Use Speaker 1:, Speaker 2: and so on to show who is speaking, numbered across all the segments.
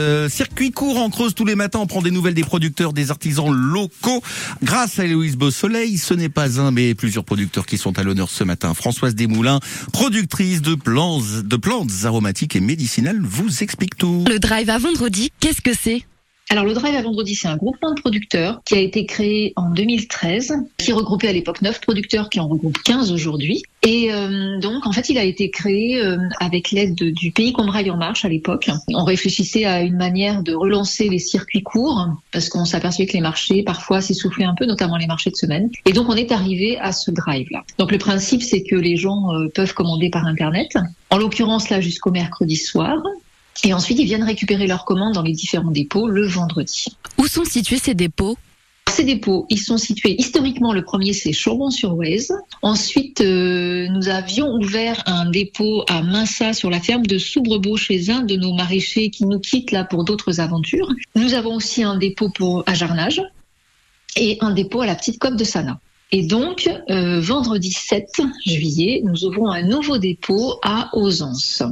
Speaker 1: Euh, circuit court en Creuse tous les matins, on prend des nouvelles des producteurs, des artisans locaux. Grâce à Héloïse Beausoleil, ce n'est pas un mais plusieurs producteurs qui sont à l'honneur ce matin. Françoise Desmoulins, productrice de plantes, de plantes aromatiques et médicinales, vous explique tout.
Speaker 2: Le drive à vendredi, qu'est-ce que c'est?
Speaker 3: Alors le Drive à vendredi, c'est un groupement de producteurs qui a été créé en 2013, qui regroupait à l'époque 9 producteurs, qui en regroupe 15 aujourd'hui. Et euh, donc en fait, il a été créé euh, avec l'aide du pays Combraille en marche à l'époque. On réfléchissait à une manière de relancer les circuits courts parce qu'on s'aperçut que les marchés parfois s'essoufflaient un peu, notamment les marchés de semaine. Et donc on est arrivé à ce drive-là. Donc le principe, c'est que les gens euh, peuvent commander par Internet. En l'occurrence là jusqu'au mercredi soir. Et ensuite, ils viennent récupérer leurs commandes dans les différents dépôts le vendredi.
Speaker 2: Où sont situés ces dépôts
Speaker 3: ces dépôts, ils sont situés historiquement. Le premier, c'est Chauron-sur-Oise. Ensuite, euh, nous avions ouvert un dépôt à Minsa sur la ferme de Soubrebeau chez un de nos maraîchers qui nous quitte là pour d'autres aventures. Nous avons aussi un dépôt pour à Jarnage et un dépôt à la petite côte de Sana. Et donc, euh, vendredi 7 juillet, nous ouvrons un nouveau dépôt à Ausence.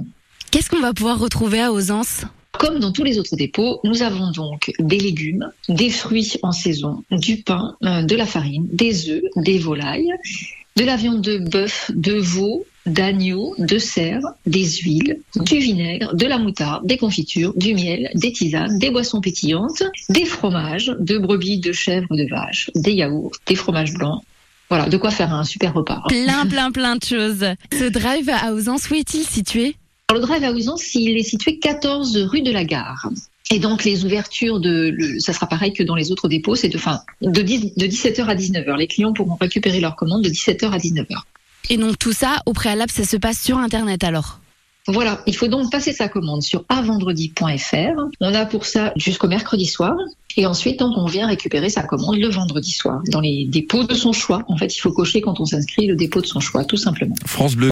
Speaker 2: Qu'est-ce qu'on va pouvoir retrouver à Ausence
Speaker 3: comme dans tous les autres dépôts, nous avons donc des légumes, des fruits en saison, du pain, euh, de la farine, des œufs, des volailles, de la viande de bœuf, de veau, d'agneau, de cerf, des huiles, du vinaigre, de la moutarde, des confitures, du miel, des tisanes, des boissons pétillantes, des fromages, de brebis, de chèvres, de vaches, des yaourts, des fromages blancs, voilà, de quoi faire un super repas.
Speaker 2: Plein, plein, plein de choses. Ce drive à Ausence, où est-il situé?
Speaker 3: Le drive à Ouzance, il est situé 14 rue de la Gare. Et donc les ouvertures de, ça sera pareil que dans les autres dépôts, c'est de, fin, de, de 17h à 19h. Les clients pourront récupérer leur commande de 17h à 19h.
Speaker 2: Et donc tout ça, au préalable, ça se passe sur Internet alors?
Speaker 3: Voilà, il faut donc passer sa commande sur avendredi.fr. On a pour ça jusqu'au mercredi soir. Et ensuite, donc, on vient récupérer sa commande le vendredi soir dans les dépôts de son choix. En fait, il faut cocher quand on s'inscrit le dépôt de son choix, tout simplement.
Speaker 1: France Bleu.